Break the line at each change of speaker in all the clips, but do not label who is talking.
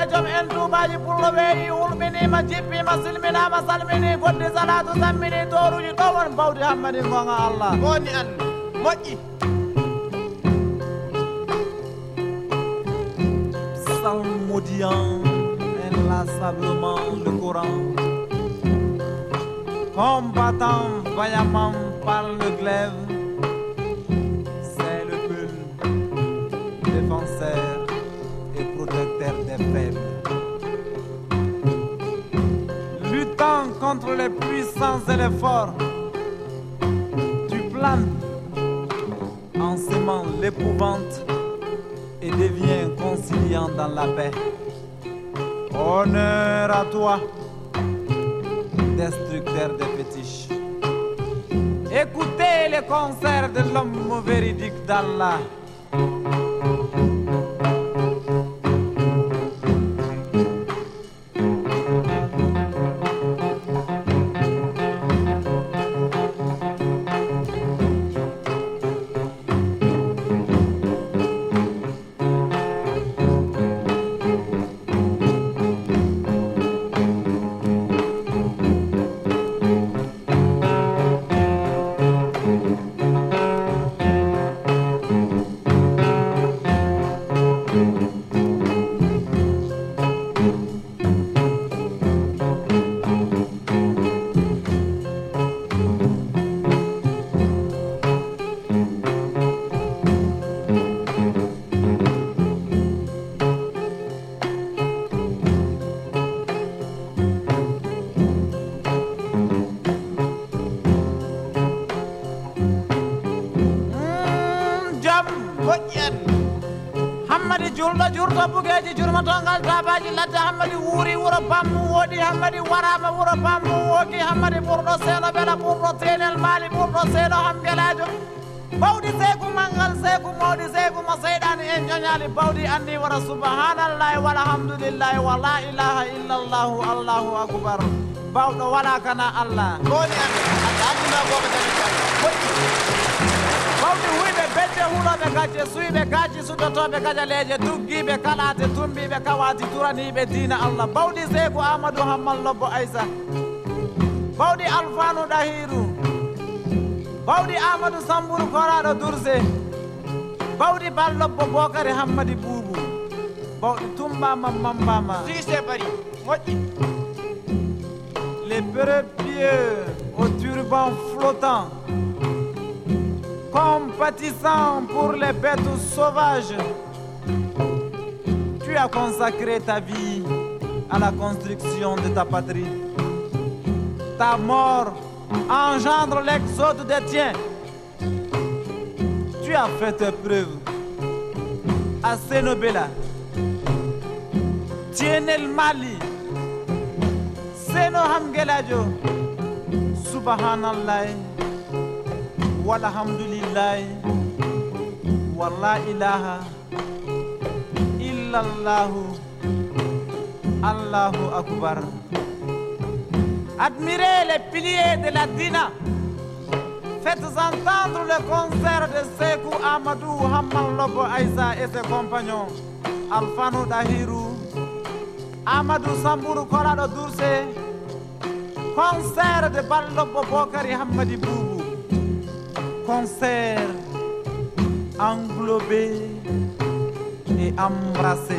E joom en salmini salatu sammini bawdi gonga allah inlassablement le Coran, combattant vaillamment par le glaive, Luttant contre les puissants et les forts, tu planes en sémant l'épouvante et deviens conciliant dans la paix. Honneur à toi, destructeur des fétiches. Écoutez les concerts de l'homme véridique d'Allah. Hammadi julɗo jurto bugeji jurmotongal tabaji ladde hammadi wuuri wuuro pammu woɗi hammadi warama wuuro pammu woki hammadi ɓurɗo seeɗo beela ɓurɗo tenel maali ɓurɗo seeɗo hamgelajo bawɗi seeku mangal seeku mawɗi seeku mo seyɗani en joñali bawɗi anni wara subhanallahi walhamdulillahi wa la ilaha illallahu allahu akbar bawɗo wala kana allah
woni an anda abduna boko dañi moƴƴi
bawɗi huyɓe bedde huuɗoɓe gacce suyɓe gajaleje tuggiɓe kalate tumbiɓe kawati turaniɓe dina allah. Bawɗi seyku amadou hammal lobbo aysa bawɗi alfanu ɗahiru bawɗi amadou sambourou koraɗo durse bawɗi ballobbo bokary hammadi boubou bawɗi tumbama mambama
sise bari moƴƴi
les pieux au turban flottant, compatissant pour les bêtes sauvages. Tu as consacré ta vie à la construction de ta patrie. Ta mort engendre l'exode des tiens. Tu as fait tes preuves à Sénobéla, Tienel Mali, Seno Hamgelajo, Subhanallah, walhamdulillahi wala ilaha illallahu allahu akbar admirez les piliers de la dina Faites entendre le concert de Sekou Amadou Hamman Lobo Aïsa et ses compagnons. Alfano Dahiru, Amadou Sambourou Korado Dourse, concert de Ballobo Bokari Hamadi. Concert englobé et embrassé.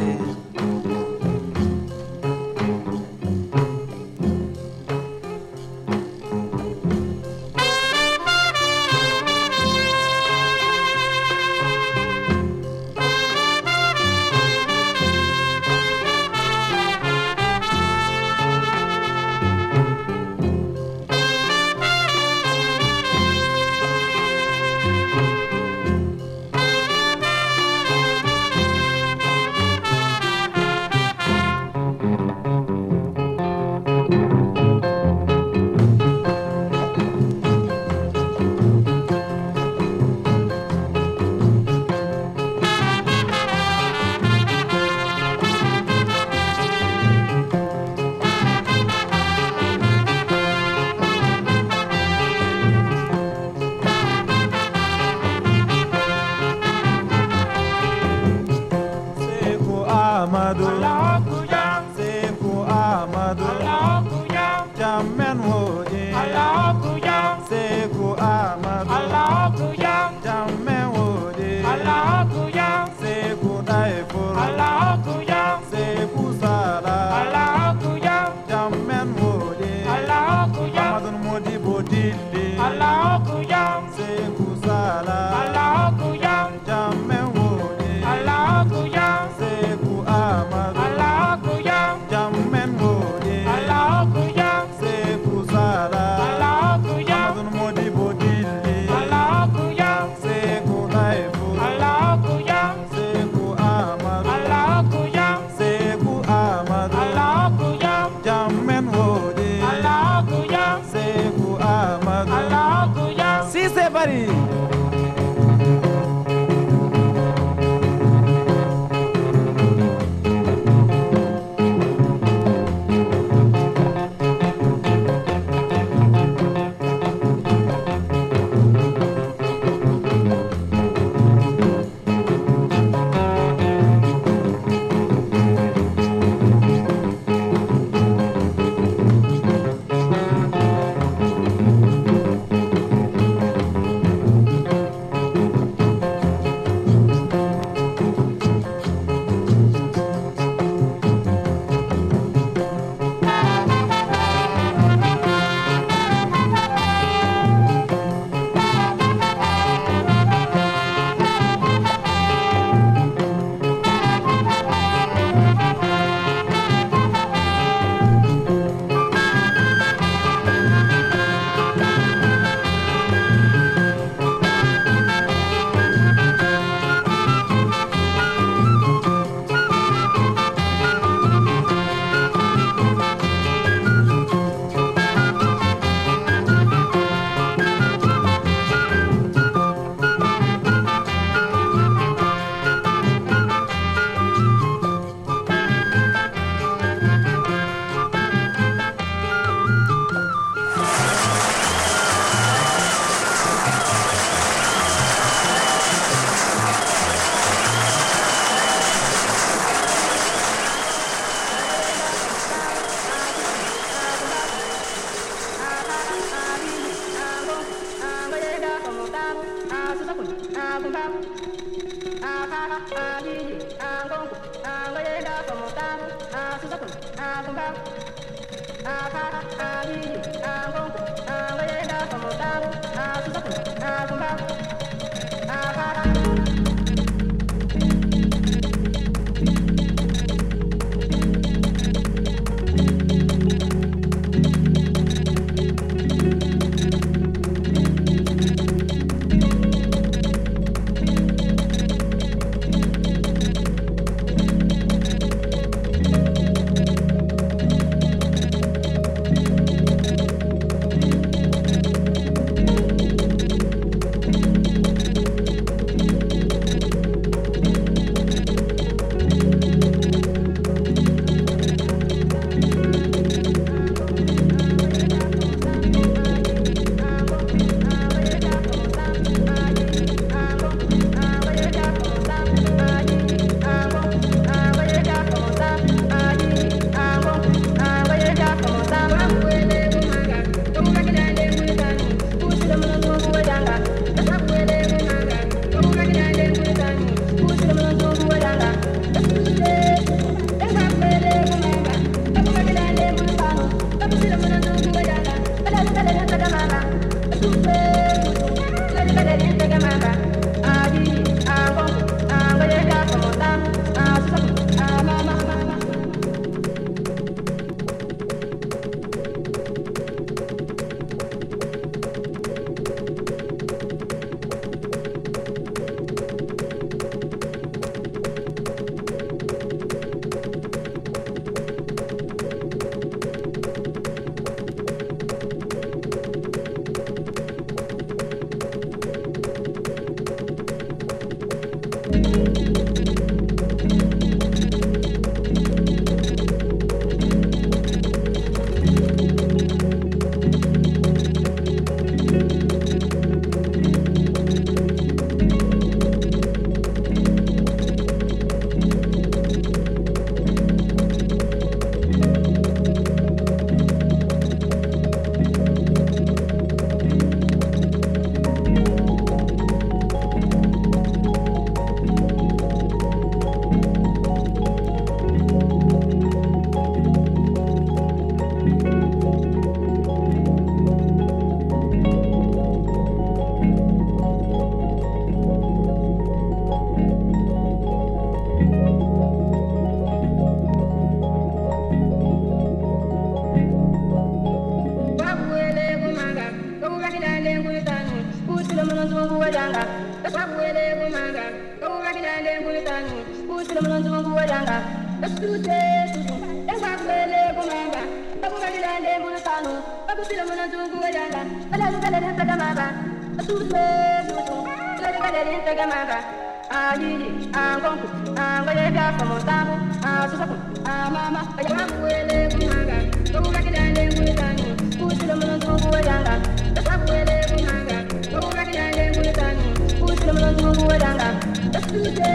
angonku angoyega komontambu asusaku amama ayamakuwele kunhanga lokukakidale kulitanu kusilo mulonzukuwelanga tasakuwele kunhanga lokukakidale kulitanu kusilo mulonzukuwelanga tasituse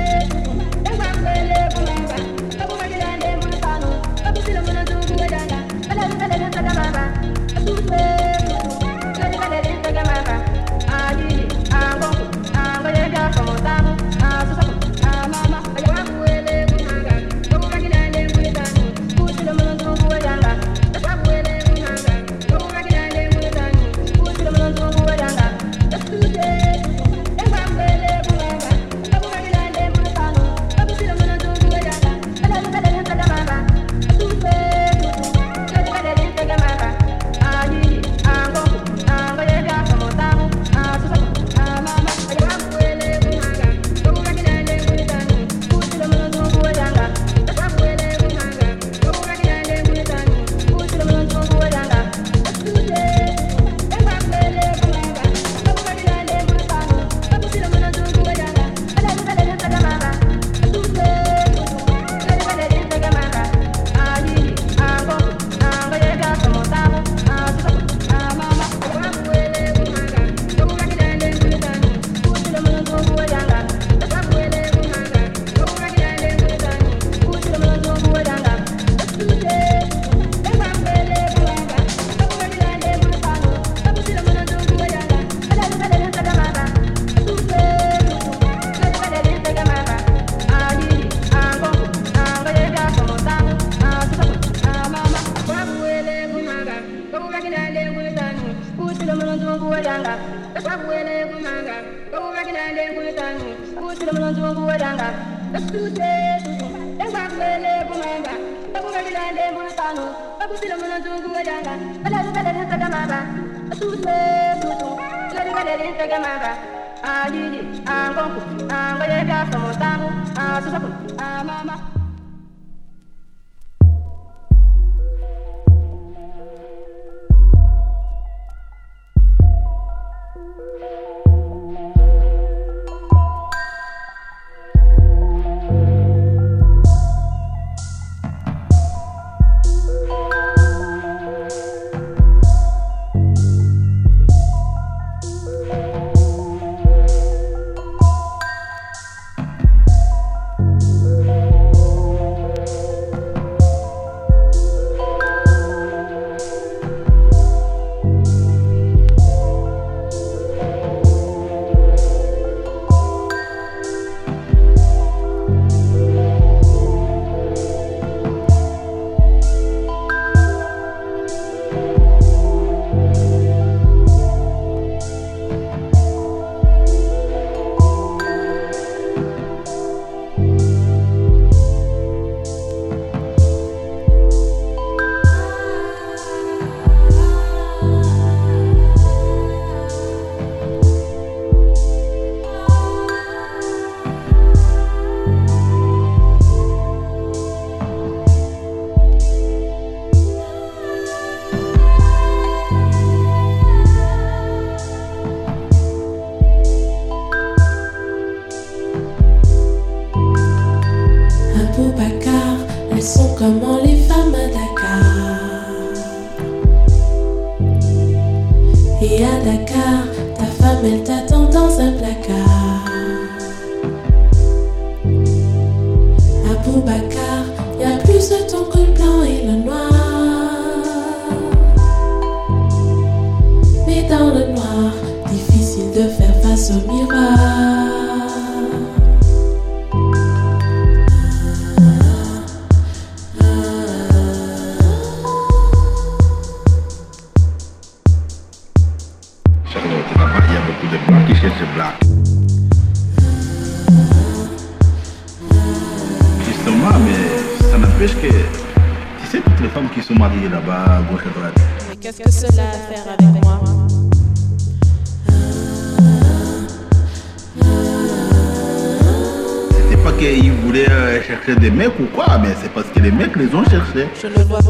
kulanga esabwele kumanga kokukakilande kulitangu kusile mulonzi wokuwelanga esituse tutu esabwele kumanga kokukakilande kulitangu kokusile mulonzi wokuwelanga elalikalelisekamanga esituse tutu elalikalelisekamanga Ajiji, angonku, angoyeka somotangu, asusaku, amama.
je le vois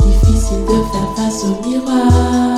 difficile de faire face au miroir.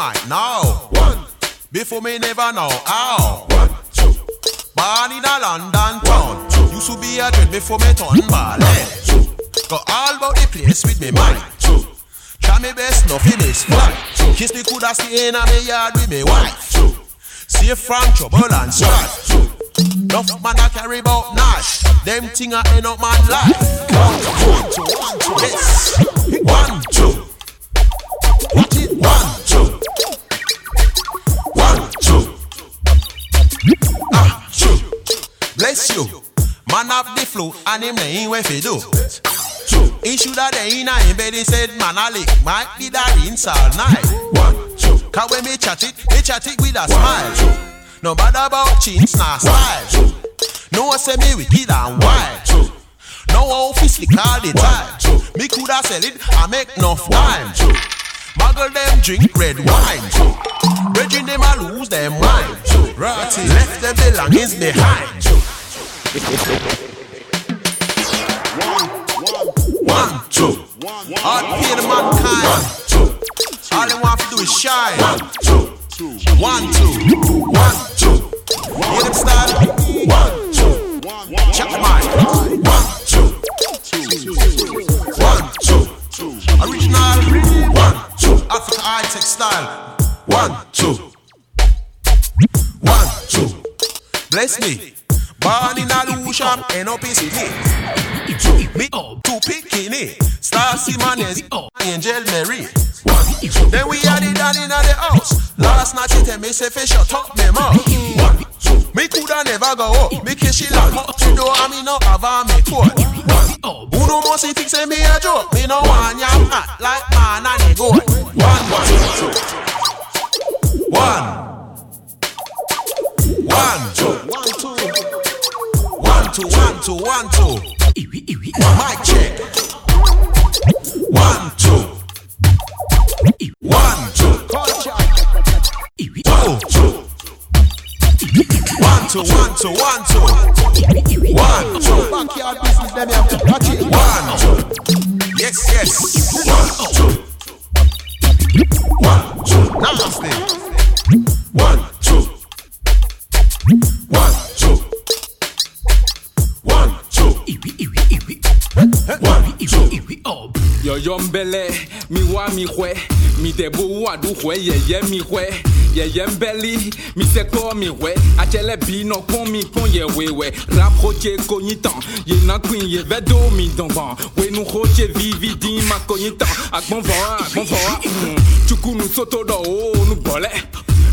Me
check the mic now.
One,
Before me never know how.
one, two.
Born in a London town. Used to be a dread before me turn ballet. Got all about the place with me mind.
Two.
Try me best, nothing is fly. Kiss me coulda stay in a me yard with me wife.
Two.
Safe from trouble and strife. Two. Enough man a carry bout Nash. Them thing a end up my life. One, two, one, two, yes. Bless you. Man have the flu and him ain't where fi do.
Two.
He shoulda dey in a him bed. He said man a lick. Might be that rinse all night.
One, two.
Cause when me chat it, me chat it with a smile. Two. No matter about chins nor style. No one say me wicked and wild. Two. No office lick all the time. Two. Me coulda sell it and make enough time. Two. Muggle them drink red wine. Two. Bridging them a lose them mind. Ratty left them belongings behind.
One, two.
All pay the mankind.
Two.
All they want to do is shine.
One, two.
One, two.
One, two.
Hear them start?
One, two.
Check the.
One, two. One, two.
Original.
One, two.
Africa high tech style.
One, two.
One, two. Bless me. Born in a Lewisham, end up in city. Me two bikini. Star Simonez, Angel Mary. Then we had it down in the house. Last night she tell me say fish shut up me mouth.
One.
Me coulda never go up. Me kiss she lock up the door and me no have a me coat. Who no more see think say me a joke? Me no want yam hot like man and a goat. One, one, two. One. One, two. One, two. One, two, one, two, one, two. Mic check.
One, two.
One, two. Two.
Two.
One, two, one, two, one, two. One, two. Backyard business, let me have to watch it. One, two. Yes, yes.
One, two. One, two.
Nasty.
One, two. One. One, two.
Yɔyɔ mbɛlɛ mi wa mi xɔɛ mi dɛ bo wa du xɔɛ yɛyɛ mi xɔɛ yɛyɛ mbɛli mi sɛ kɔ mi xɔɛ atsɛlɛ bi nɔ kpɔn mi kpɔn yɛ wewɛ rap xɔtse konyi tán yena queen yɛ vɛ do mi dɔnbɔn wenu xɔtse vivi di ma konyi tán agbɔnvɔ agbɔnvɔ tsukunu mm. soto dɔ o nu gbɔlɛ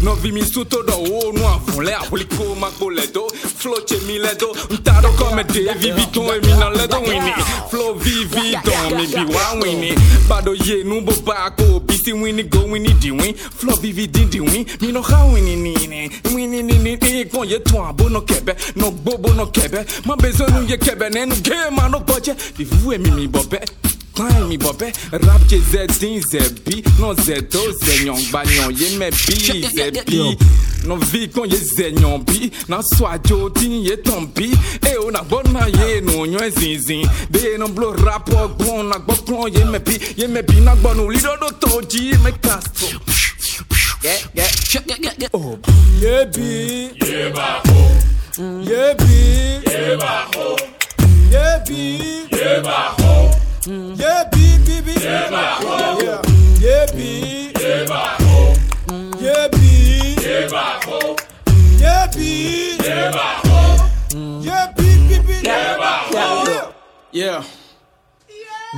Nɔvi mi suto ɖɔ wo nu avun lɛ aƒliko makpo le do. Flo tse mi lɛ do nta ɖɔ kɔme ɖevi vi tó emi nɔ lɛ do wini. Flo vivi dɔn mi bi wa wini. Baɖo ye nu boba ko bisi wini go wini diwin flo vivi didiwin mi nɔ xa wini nini wini nini igbɔn e ye tɔn abo nɔ kɛbɛ nɔ gbogbo nɔ kɛbɛ. Ma bezɔnu ye kɛbɛ nɛnu gé ma nɔ gbɔdze ɖevi wu emi mi bɔ bɛ. Klein mi bɔbɛ rap tse zɛ din zɛ bi nɔ zɛ do zɛ nyɔngba nyɔ ye mɛ bi zɛ bi nɔvi kɔn ye zɛ nyɔ bi na sɔ adzo ti ye tɔn bi e o na gbɔ na ye nu nyɔ zinzin de ye nɔ blo rap gbɔn na gbɔ kplɔn ye mɛ bi ye mɛ bi na gbɔ nu li dɔ do tɔ dzi mɛ ka so. Oh.
Yebi. Yebi. Yebi. Yebi, bibi. Yeah. Yebi. Yebi. Yebi. Yebi, bibi. Yeah.
Yeah.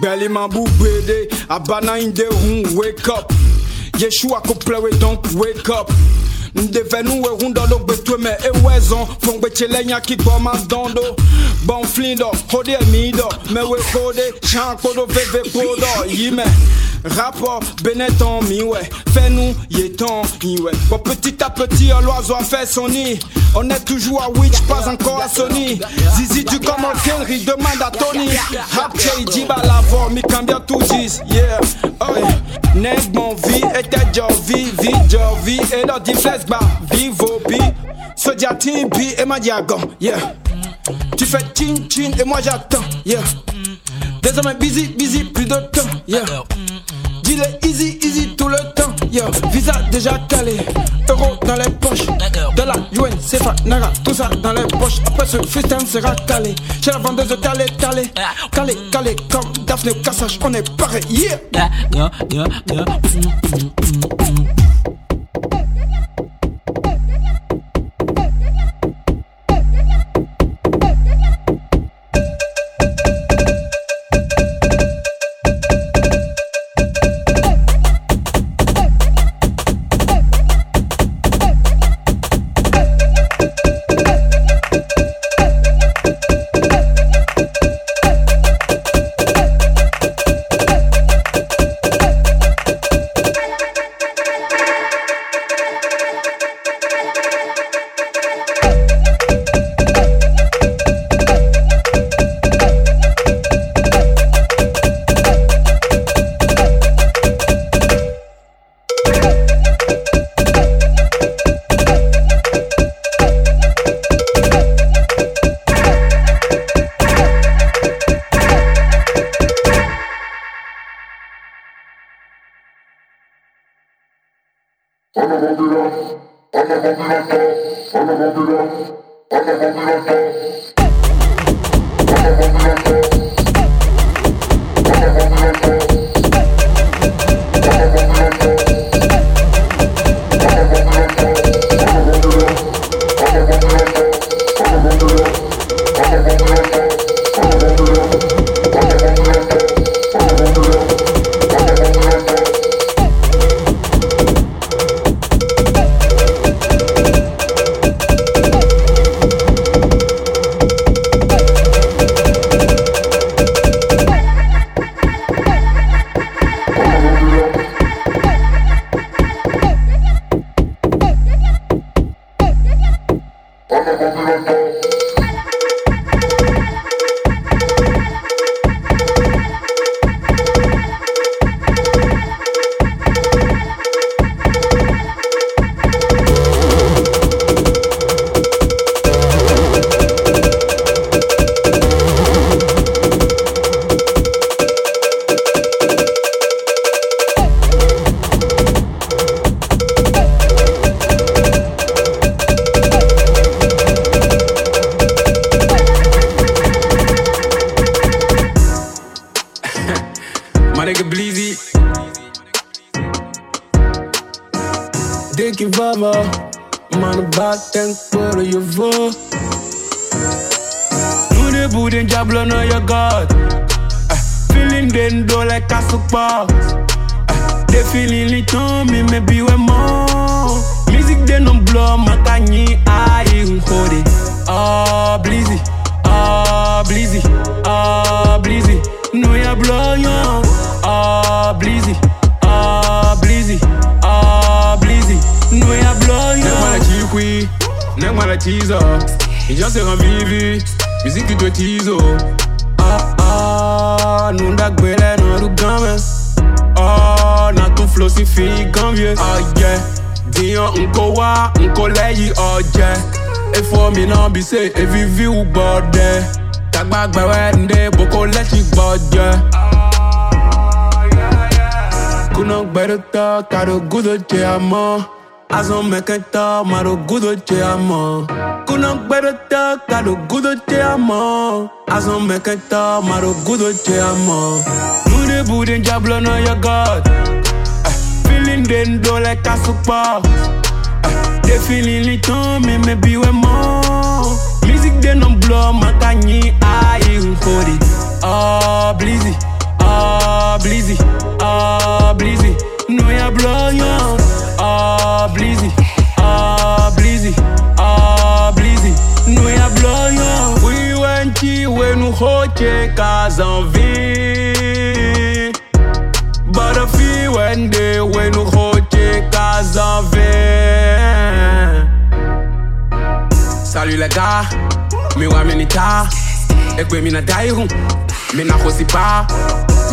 Belly man bubede, abana in the room, wake up. Yeshua ko play we don't wake up. ndevenu we hunda lo gbetue me ewezon mo gbetselenya kikọ ma dando bonflindo hode mido mewe kode shan kodo veve kodo yime. Rapport benetton mi wɛ fɛnu ye tɔn yi wɛ bɔn petit à petit ɔlɔazɔ a fait son nid
On est toujours à Witch, pas encore à Sony. Zizi du comme Henry, demande à Tony. Rap J, la voix, mi cambia tout dis. Yeah, yeah. Neg mon vie était Jovi, vie Jovi. Et dans dit flex, bah, vivo bi. Ce dia timbi et ma diagon, yeah. Tu fais chin chin et moi j'attends, yeah. Désormais busy, busy, plus de temps, yeah. Dis-le easy, easy tout le temps, yeah. Visa déjà calé, euro dans les poches. Dollar, yuan, CFA, naira, tout ça dans les poches. Après ce freestyle sera calé. Chez la vendeuse de calé, calé, calé, calé, comme Daphne Cassage, on est pareil, yeah. Gudo che amo. Azon meken ta, maro gudo che amo. Kuna gbere ta, kado gudo che amo. Azon meken ta, maro gudo che amo. Nude buden jablo na ya god. Eh, feeling den do like a super. Eh, de feeling li ton, me bi we mo. Music den non blow, makanyi ai nkodi. Ah, Bleezy, ah, Bleezy, ah, Bleezy. No ja blonią A blizzy, a blizzy, a blizzy. No ja blonią Wyłęci wenu chocie kazanwi Barafi wende wenu chocie kazanwi Salut les gars, mi wameni ta. Ekwe mina daihu, mina hosipa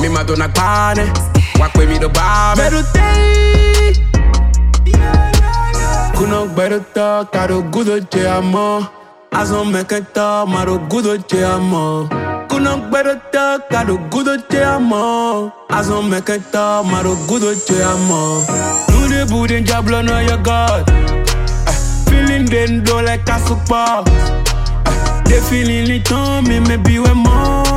Mi madona gbane wakwe mi do ba. Beru tei. Kuno gbero to, karo gudo te amo. Azon mekenta, maro gudo te amo. Kuno gbero to, karo gudo te amo. Azon mekenta, maro gudo te amo. Do the boudin jablo no your God. Feeling den do like a super. Eh, they feeling it on me, maybe we more.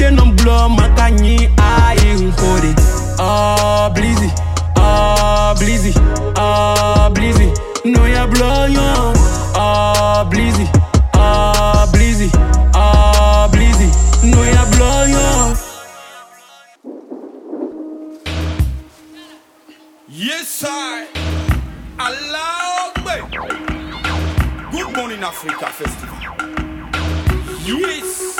They no blow, makanyi ayi nkode. Ah, blizzy, ah, blizzy, ah, blizzy. No ya blow yo. Ah, blizzy, ah, blizzy, ah, blizzy. No ya blow yo.
Yes, I. Allah Akbar. Good Morning Africa Festival. Yes.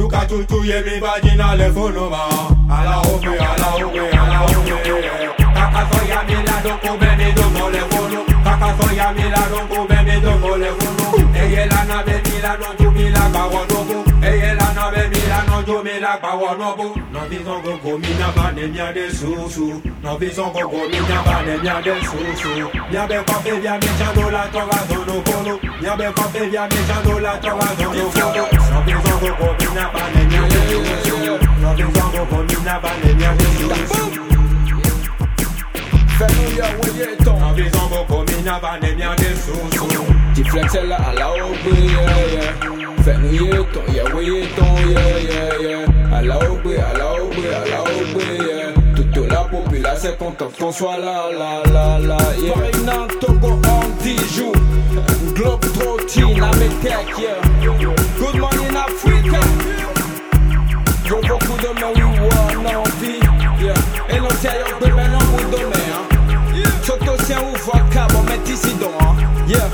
Nuka tutu ye mi vagina le fonoma. Akbar. Kaka soya mi la bebe domo le fono. Kaka soya mi la doko bebe domo le fono. La na be mi la no ju mi la gba wono bo. Eye la na mi la no ju mi la bo. No vi son go go mi na ba ne mia de susu. No vi son go go mi na ba ne mia de susu. Mia be pa fe via mi chando la trova zono polo. Mia be pa fe via mi chando la trova zono polo. No vi son go go mi na ba ne mia de susu. No vi son go go mi na
Flex är alla OB, yeah yeah. Fänrigeton, jawiton, yeah yeah yeah Alla OB, alla OB, alla OB, yeah. Toute la populace est contente qu'on soit là, là, là, là, yeah. Farina, Togo, en 10 jours. Globe trotting, Ametech, yeah. Good morning in Africa. Yo, beaucoup de men, oui, on a envie, yeah. Et l'intérieur de men, on vous donne, hein. Sotosien ou vodka, bon, mettez ici donc, hein, yeah.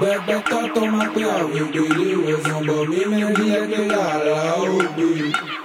O bebe tato ma pe a we bele we zombo mi me di e ke la la o bi